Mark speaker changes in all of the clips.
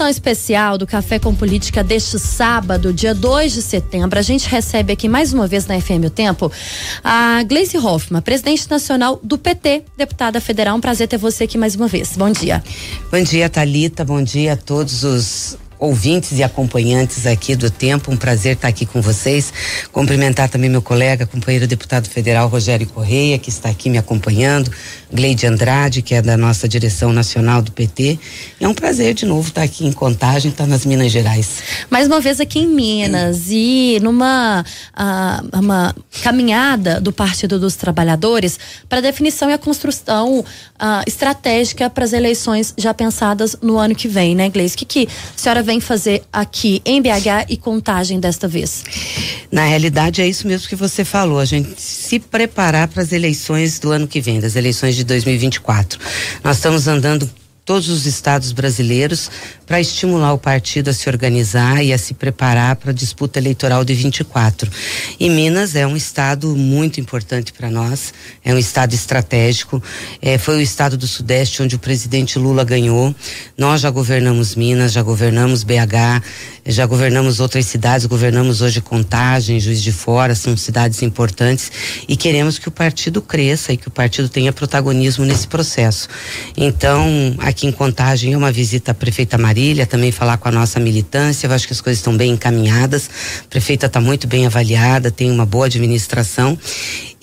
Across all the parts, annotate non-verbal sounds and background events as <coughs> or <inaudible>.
Speaker 1: edição especial do Café com Política deste sábado, dia 2 de setembro, a gente recebe aqui mais uma vez na FM O Tempo a Gleisi Hoffmann, presidente nacional do PT, deputada federal. Um prazer ter você aqui mais uma vez. Bom dia.
Speaker 2: Bom dia, Talita. Bom dia a todos os ouvintes e acompanhantes aqui do Tempo. Um prazer estar aqui com vocês. Cumprimentar também meu colega, companheiro deputado federal Rogério Correia, que está aqui me acompanhando, Gleide Andrade, que é da nossa direção nacional do PT. É um prazer de novo estar aqui em Contagem, estar nas Minas Gerais.
Speaker 1: Mais uma vez aqui em Minas e numa uh, uma caminhada do Partido dos Trabalhadores para a definição e a construção uh, estratégica para as eleições já pensadas no ano que vem, né, Gleice? O que, que a senhora vem fazer aqui em BH e contagem desta vez?
Speaker 2: Na realidade é isso mesmo que você falou, a gente se preparar para as eleições do ano que vem, das eleições de 2024. Nós estamos andando todos os estados brasileiros para estimular o partido a se organizar e a se preparar para a disputa eleitoral de 24. E Minas é um estado muito importante para nós, é um estado estratégico. É, foi o estado do Sudeste onde o presidente Lula ganhou. Nós já governamos Minas, já governamos BH, já governamos outras cidades, governamos hoje Contagem, Juiz de Fora, são cidades importantes e queremos que o partido cresça e que o partido tenha protagonismo nesse processo. Então, aqui em Contagem uma visita à prefeita Marília, também falar com a nossa militância. Eu acho que as coisas estão bem encaminhadas. A prefeita está muito bem avaliada, tem uma boa administração.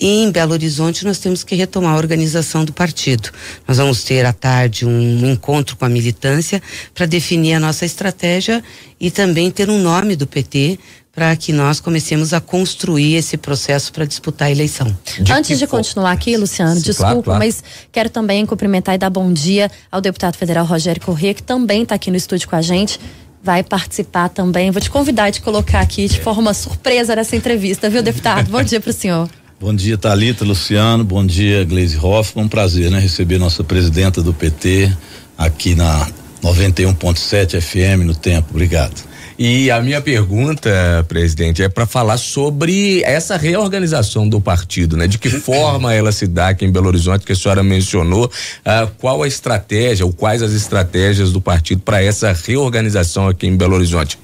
Speaker 2: E em Belo Horizonte nós temos que retomar a organização do partido. Nós vamos ter à tarde um encontro com a militância para definir a nossa estratégia e também ter um nome do PT para que nós comecemos a construir esse processo para disputar a eleição.
Speaker 1: De Antes de for... continuar aqui, Luciano, Sim, desculpa, claro, claro. mas quero também cumprimentar e dar bom dia ao deputado federal Rogério Corrêa, que também está aqui no estúdio com a gente vai participar também. Vou te convidar de colocar aqui de forma surpresa nessa entrevista, viu, deputado? Bom dia para o senhor. <laughs>
Speaker 3: Bom dia, Talita, Luciano. Bom dia, Gleisi Hoffmann. Um prazer, né, receber nossa presidenta do PT aqui na 91.7 FM no tempo. Obrigado.
Speaker 4: E a minha pergunta, presidente, é para falar sobre essa reorganização do partido, né? De que <coughs> forma ela se dá aqui em Belo Horizonte, que a senhora mencionou, uh, qual a estratégia ou quais as estratégias do partido para essa reorganização aqui em Belo Horizonte?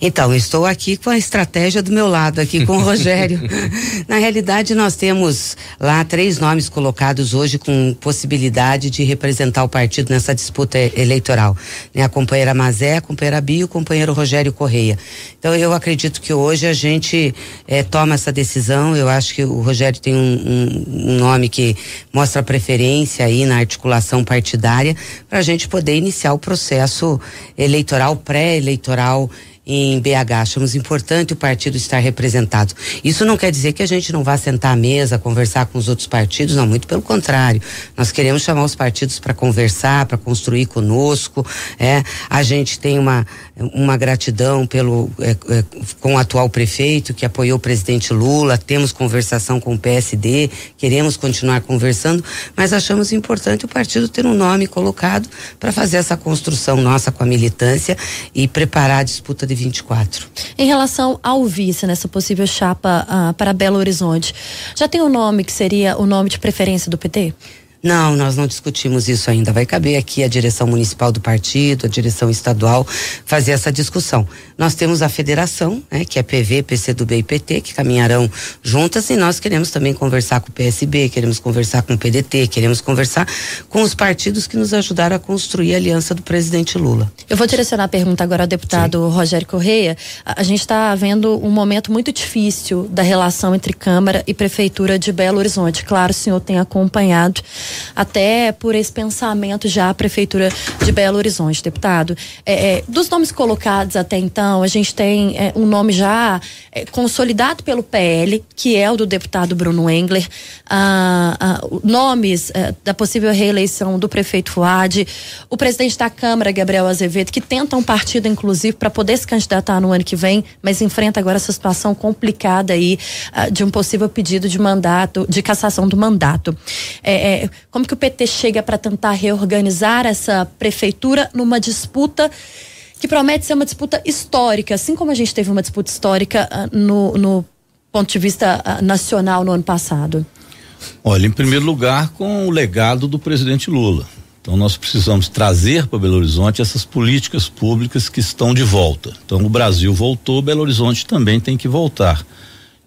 Speaker 2: Então, estou aqui com a estratégia do meu lado, aqui com o Rogério. <laughs> Na realidade, nós temos lá três nomes colocados hoje com possibilidade de representar o partido nessa disputa eleitoral. Né? A companheira Mazé, a companheira Bia e o companheiro Rogério Correia. Então, eu acredito que hoje a gente eh, toma essa decisão. Eu acho que o Rogério tem um, um, um nome que mostra preferência aí na articulação partidária para a gente poder iniciar o processo eleitoral, pré-eleitoral em BH. Achamos importante o partido estar representado. Isso não quer dizer que a gente não vá sentar à mesa, conversar com os outros partidos, não, muito pelo contrário. Nós queremos chamar os partidos para conversar, para construir conosco. É, a gente tem uma, uma gratidão pelo é, é, com o atual prefeito que apoiou o presidente Lula, temos conversação com o PSD, queremos continuar conversando, mas achamos importante o partido ter um nome colocado para fazer essa construção nossa com a militância e preparar a disputa de 24.
Speaker 1: Em relação ao vice, nessa possível chapa uh, para Belo Horizonte, já tem um nome que seria o nome de preferência do PT?
Speaker 2: Não, nós não discutimos isso ainda. Vai caber aqui a direção municipal do partido, a direção estadual, fazer essa discussão. Nós temos a federação, né, que é PV, PCdoB e PT, que caminharão juntas, e nós queremos também conversar com o PSB, queremos conversar com o PDT, queremos conversar com os partidos que nos ajudaram a construir a aliança do presidente Lula.
Speaker 1: Eu vou direcionar a pergunta agora ao deputado Sim. Rogério Correia. A, a gente está vendo um momento muito difícil da relação entre Câmara e Prefeitura de Belo Horizonte. Claro, o senhor tem acompanhado até por esse pensamento já a Prefeitura de Belo Horizonte, deputado. É, é, dos nomes colocados até então, a gente tem é, um nome já é, consolidado pelo PL, que é o do deputado Bruno Engler, ah, ah, nomes é, da possível reeleição do prefeito Fuad, o presidente da Câmara, Gabriel Azevedo, que tenta um partido, inclusive, para poder se candidatar no ano que vem, mas enfrenta agora essa situação complicada aí ah, de um possível pedido de mandato, de cassação do mandato. É, é, como que o PT chega para tentar reorganizar essa prefeitura numa disputa que promete ser uma disputa histórica, assim como a gente teve uma disputa histórica uh, no, no, ponto de vista uh, nacional no ano passado?
Speaker 3: Olha, em primeiro lugar, com o legado do presidente Lula. Então nós precisamos trazer para Belo Horizonte essas políticas públicas que estão de volta. Então o Brasil voltou, Belo Horizonte também tem que voltar.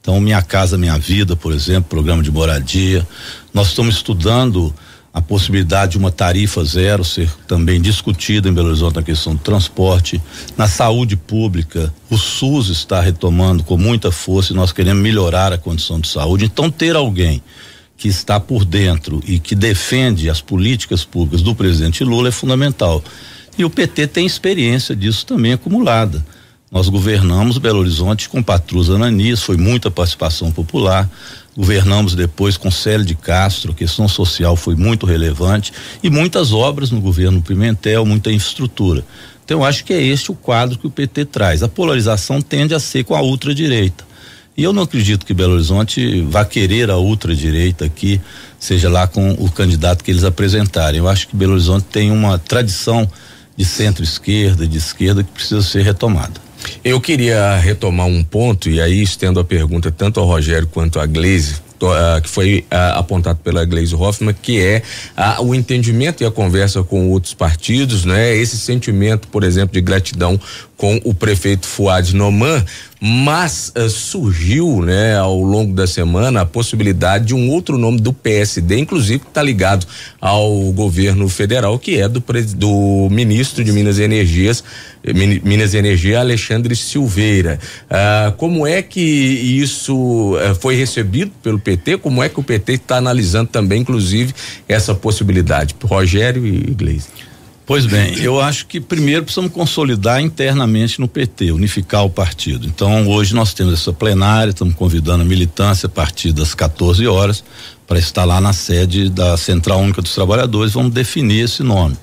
Speaker 3: Então Minha Casa Minha Vida, por exemplo, programa de moradia. Nós estamos estudando a possibilidade de uma tarifa zero ser também discutida em Belo Horizonte na questão do transporte, na saúde pública, o SUS está retomando com muita força e nós queremos melhorar a condição de saúde. Então ter alguém que está por dentro e que defende as políticas públicas do presidente Lula é fundamental. E o PT tem experiência disso também acumulada. Nós governamos Belo Horizonte com Patrus Ananias, foi muita participação popular. Governamos depois com Célio de Castro, a questão social foi muito relevante e muitas obras no governo Pimentel, muita infraestrutura. Então acho que é este o quadro que o PT traz. A polarização tende a ser com a ultradireita. E eu não acredito que Belo Horizonte vá querer a ultradireita aqui, seja lá com o candidato que eles apresentarem. Eu acho que Belo Horizonte tem uma tradição de centro-esquerda, de esquerda, que precisa ser retomada.
Speaker 4: Eu queria retomar um ponto, e aí estendo a pergunta tanto ao Rogério quanto à Gleise, Uh, que foi uh, apontado pela Gleisi Hoffmann, que é uh, o entendimento e a conversa com outros partidos, né? Esse sentimento, por exemplo, de gratidão com o prefeito Fuad Noman, mas uh, surgiu, né, ao longo da semana a possibilidade de um outro nome do PSD, inclusive que está ligado ao governo federal, que é do, do ministro de Minas e Energias, Minas e Energia, Alexandre Silveira. Uh, como é que isso uh, foi recebido pelo PT? Como é que o PT está analisando também, inclusive, essa possibilidade? Rogério e Gleisi.
Speaker 3: Pois bem, eu acho que primeiro precisamos consolidar internamente no PT, unificar o partido. Então, hoje nós temos essa plenária, estamos convidando a militância a partir das 14 horas para estar lá na sede da Central Única dos Trabalhadores, vamos definir esse nome.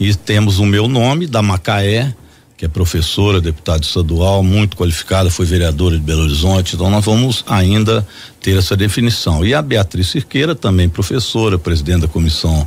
Speaker 3: E temos o meu nome, da Macaé, que é professora, deputada estadual, muito qualificada, foi vereadora de Belo Horizonte, então nós vamos ainda ter essa definição. E a Beatriz Cirqueira, também professora, presidente da Comissão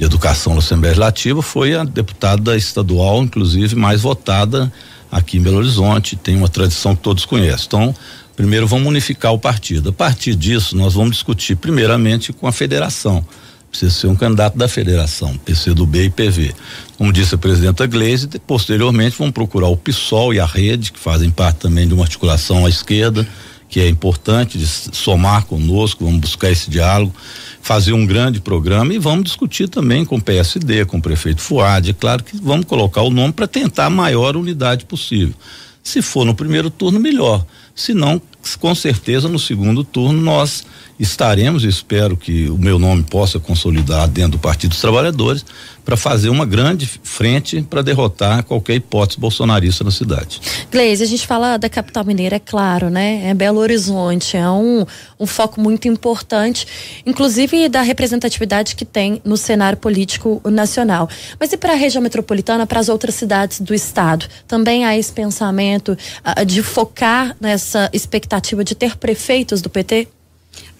Speaker 3: de Educação da Assembleia Legislativa, foi a deputada estadual, inclusive, mais votada aqui em Belo Horizonte, tem uma tradição que todos conhecem. Então, primeiro vamos unificar o partido. A partir disso, nós vamos discutir primeiramente com a federação. Precisa ser um candidato da federação, PCdoB e PV. Como disse a presidenta Gleisi, posteriormente vamos procurar o PSOL e a rede, que fazem parte também de uma articulação à esquerda, que é importante de somar conosco, vamos buscar esse diálogo fazer um grande programa e vamos discutir também com o PSD, com o prefeito Fuad. É claro que vamos colocar o nome para tentar a maior unidade possível. Se for no primeiro turno, melhor. Se não, com certeza no segundo turno nós estaremos, espero que o meu nome possa consolidar dentro do Partido dos Trabalhadores, para fazer uma grande frente para derrotar qualquer hipótese bolsonarista na cidade.
Speaker 1: Gleise, a gente fala da capital mineira, é claro, né? É Belo Horizonte, é um, um foco muito importante, inclusive da representatividade que tem no cenário político nacional. Mas e para a região metropolitana, para as outras cidades do estado? Também há esse pensamento uh, de focar nessa expectativa de ter prefeitos do PT?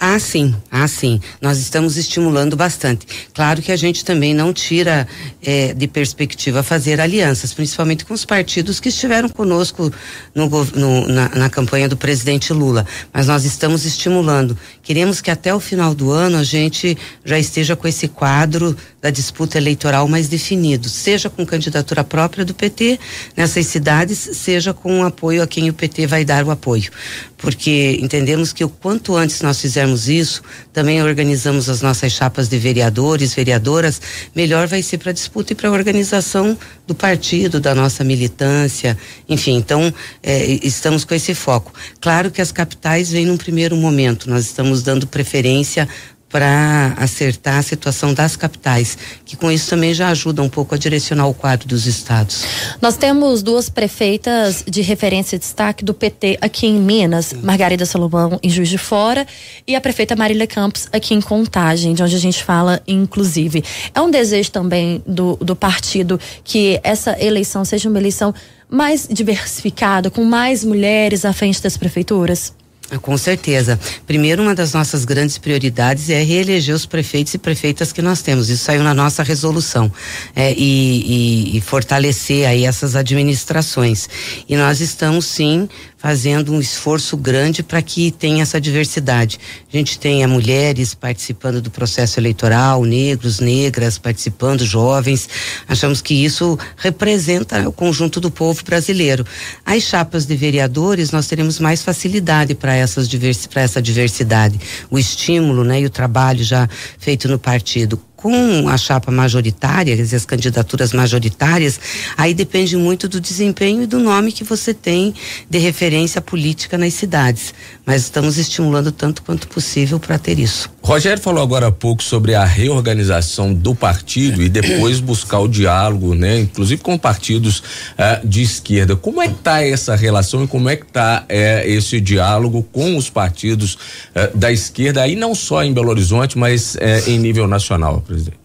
Speaker 2: Ah, sim, ah, sim. Nós estamos estimulando bastante. Claro que a gente também não tira eh, de perspectiva fazer alianças, principalmente com os partidos que estiveram conosco no, no, na, na, campanha do presidente Lula. Mas nós estamos estimulando. Queremos que até o final do ano a gente já esteja com esse quadro da disputa eleitoral mais definido, seja com candidatura própria do PT nessas cidades, seja com apoio a quem o PT vai dar o apoio. Porque entendemos que o quanto antes nós fizermos fizermos isso, também organizamos as nossas chapas de vereadores, vereadoras, melhor vai ser para a disputa e para a organização do partido, da nossa militância, enfim, então é, estamos com esse foco. Claro que as capitais vêm num primeiro momento, nós estamos dando preferência para acertar a situação das capitais, que com isso também já ajuda um pouco a direcionar o quadro dos estados.
Speaker 1: Nós temos duas prefeitas de referência e destaque do PT aqui em Minas, Margarida Salomão em Juiz de Fora e a prefeita Marília Campos aqui em Contagem, de onde a gente fala inclusive. É um desejo também do, do partido que essa eleição seja uma eleição mais diversificada, com mais mulheres à frente das prefeituras?
Speaker 2: Ah, com certeza. Primeiro, uma das nossas grandes prioridades é reeleger os prefeitos e prefeitas que nós temos. Isso saiu na nossa resolução. É, e, e, e, fortalecer aí essas administrações. E nós estamos, sim, fazendo um esforço grande para que tenha essa diversidade. A gente tenha mulheres participando do processo eleitoral, negros, negras participando, jovens. Achamos que isso representa o conjunto do povo brasileiro. As chapas de vereadores, nós teremos mais facilidade para essas para essa diversidade. O estímulo, né, e o trabalho já feito no partido com a chapa majoritária, quer dizer, as candidaturas majoritárias, aí depende muito do desempenho e do nome que você tem de referência política nas cidades. Mas estamos estimulando tanto quanto possível para ter isso.
Speaker 4: Rogério falou agora há pouco sobre a reorganização do partido e depois buscar o diálogo, né? Inclusive com partidos uh, de esquerda. Como é que está essa relação e como é que está uh, esse diálogo com os partidos uh, da esquerda aí não só em Belo Horizonte, mas eh, em nível nacional? presidente?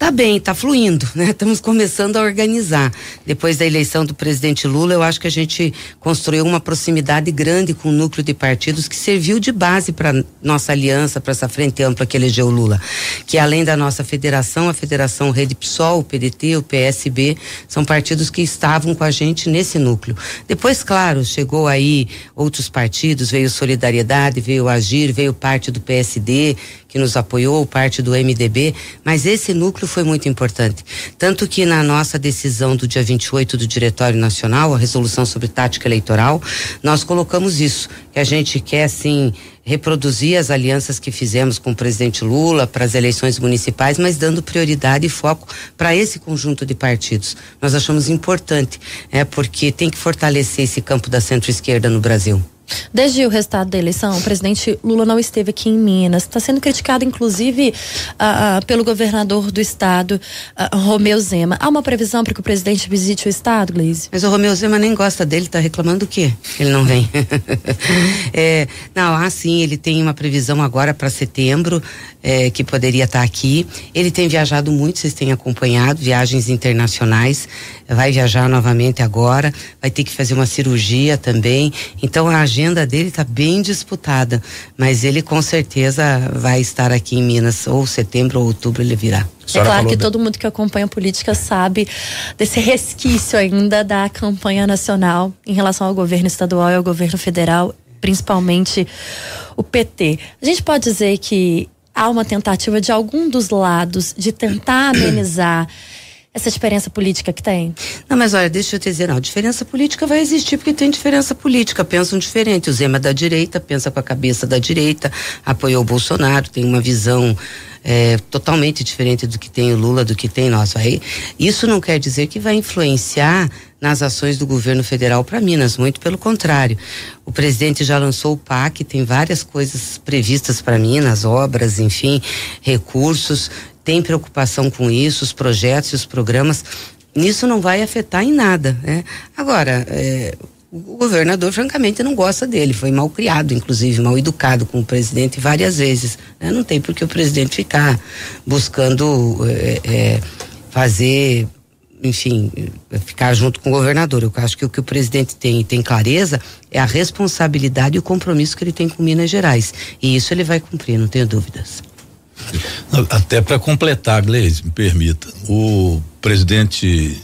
Speaker 2: Tá bem, tá fluindo, né? <laughs> Estamos começando a organizar. Depois da eleição do presidente Lula, eu acho que a gente construiu uma proximidade grande com o núcleo de partidos que serviu de base para nossa aliança, para essa frente ampla que elegeu Lula. Que além da nossa federação, a Federação Rede PSOL, o PDT, o PSB, são partidos que estavam com a gente nesse núcleo. Depois, claro, chegou aí outros partidos, veio Solidariedade, veio Agir, veio parte do PSD, que nos apoiou, parte do MDB, mas esse núcleo foi muito importante. Tanto que na nossa decisão do dia 28 do Diretório Nacional, a resolução sobre tática eleitoral, nós colocamos isso, que a gente quer, assim, reproduzir as alianças que fizemos com o presidente Lula para as eleições municipais, mas dando prioridade e foco para esse conjunto de partidos. Nós achamos importante, é porque tem que fortalecer esse campo da centro-esquerda no Brasil.
Speaker 1: Desde o resultado da eleição, o presidente Lula não esteve aqui em Minas. Está sendo criticado, inclusive, uh, pelo governador do estado, uh, Romeu Zema. Há uma previsão para que o presidente visite o estado, Gleise?
Speaker 2: Mas o Romeu Zema nem gosta dele, está reclamando o quê? Ele não vem. <laughs> é, não, ah, sim, ele tem uma previsão agora para setembro, é, que poderia estar tá aqui. Ele tem viajado muito, vocês têm acompanhado, viagens internacionais. Vai viajar novamente agora, vai ter que fazer uma cirurgia também. Então a agenda dele está bem disputada, mas ele com certeza vai estar aqui em Minas, ou setembro ou outubro ele virá.
Speaker 1: É claro que todo mundo que acompanha a política sabe desse resquício ainda da campanha nacional em relação ao governo estadual e ao governo federal, principalmente o PT. A gente pode dizer que há uma tentativa de algum dos lados de tentar amenizar essa diferença política que tem?
Speaker 2: Não, mas olha, deixa eu te dizer, não, diferença política vai existir porque tem diferença política, pensam diferente. O Zema é da direita, pensa com a cabeça da direita, apoiou o Bolsonaro, tem uma visão é, totalmente diferente do que tem o Lula, do que tem nós. Aí, isso não quer dizer que vai influenciar nas ações do governo federal para Minas, muito pelo contrário. O presidente já lançou o PAC, tem várias coisas previstas para Minas, obras, enfim, recursos tem preocupação com isso, os projetos e os programas. Nisso não vai afetar em nada. Né? Agora, é, o governador, francamente, não gosta dele. Foi mal criado, inclusive, mal educado com o presidente várias vezes. Né? Não tem por que o presidente ficar buscando é, é, fazer, enfim, ficar junto com o governador. Eu acho que o que o presidente tem tem clareza é a responsabilidade e o compromisso que ele tem com Minas Gerais. E isso ele vai cumprir, não tenho dúvidas.
Speaker 3: Até para completar, Gleise, me permita. O presidente,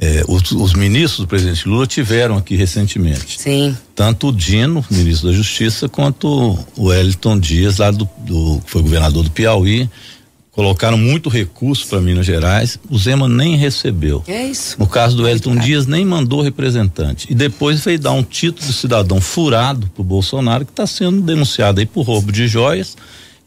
Speaker 3: eh, os, os, ministros do presidente Lula tiveram aqui recentemente.
Speaker 2: Sim.
Speaker 3: Tanto o Dino, ministro da Justiça, quanto o Wellington Dias, lá do, do que foi governador do Piauí. Colocaram muito recurso para Minas Gerais, o Zema nem recebeu.
Speaker 2: É isso.
Speaker 3: No caso do Wellington Dias, nem mandou representante. E depois veio dar um título de cidadão furado pro Bolsonaro, que está sendo denunciado aí por roubo de joias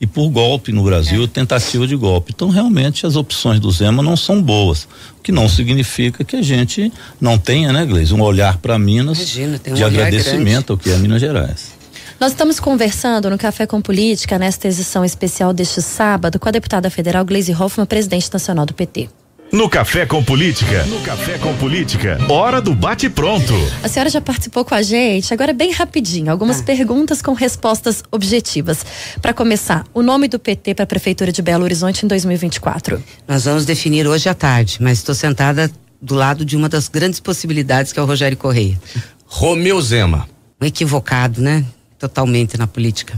Speaker 3: e por golpe no Brasil, é. tentativa de golpe. Então, realmente, as opções do Zema não são boas, o que não significa que a gente não tenha, né, Gleisi, um olhar para Minas
Speaker 2: Imagina, um
Speaker 3: de agradecimento grande. ao que é Minas Gerais.
Speaker 1: Nós estamos conversando no Café com Política, nesta edição especial deste sábado, com a deputada federal Gleisi Hoffmann, presidente nacional do PT.
Speaker 5: No Café com Política. No Café com Política. Hora do bate-pronto.
Speaker 1: A senhora já participou com a gente, agora bem rapidinho. Algumas ah. perguntas com respostas objetivas. Para começar, o nome do PT para a Prefeitura de Belo Horizonte em 2024?
Speaker 2: Nós vamos definir hoje à tarde, mas estou sentada do lado de uma das grandes possibilidades que é o Rogério Correia.
Speaker 4: Romeu Zema.
Speaker 2: Um equivocado, né? Totalmente na política.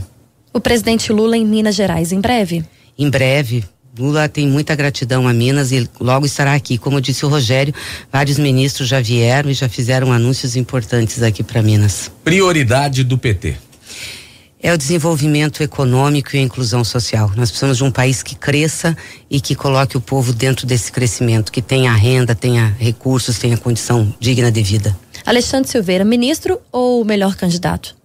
Speaker 1: O presidente Lula em Minas Gerais, em breve?
Speaker 2: Em breve Lula tem muita gratidão a Minas e logo estará aqui. Como disse o Rogério, vários ministros já vieram e já fizeram anúncios importantes aqui para Minas.
Speaker 4: Prioridade do PT
Speaker 2: é o desenvolvimento econômico e a inclusão social. Nós precisamos de um país que cresça e que coloque o povo dentro desse crescimento, que tenha renda, tenha recursos, tenha condição digna de vida.
Speaker 1: Alexandre Silveira, ministro ou melhor candidato?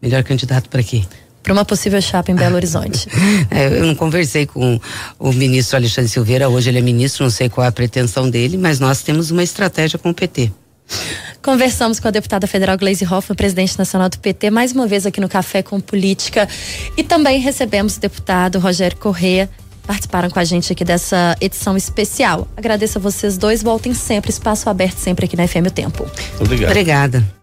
Speaker 2: Melhor candidato para quê?
Speaker 1: Para uma possível chapa em Belo Horizonte. <laughs>
Speaker 2: é, eu não conversei com o ministro Alexandre Silveira, hoje ele é ministro, não sei qual é a pretensão dele, mas nós temos uma estratégia com o PT.
Speaker 1: Conversamos com a deputada federal Gleisi Hoffmann, presidente nacional do PT, mais uma vez aqui no Café com Política. E também recebemos o deputado Rogério Corrêa, participaram com a gente aqui dessa edição especial. Agradeço a vocês dois, voltem sempre, espaço aberto sempre aqui na FM o Tempo.
Speaker 3: Obrigado.
Speaker 2: Obrigada.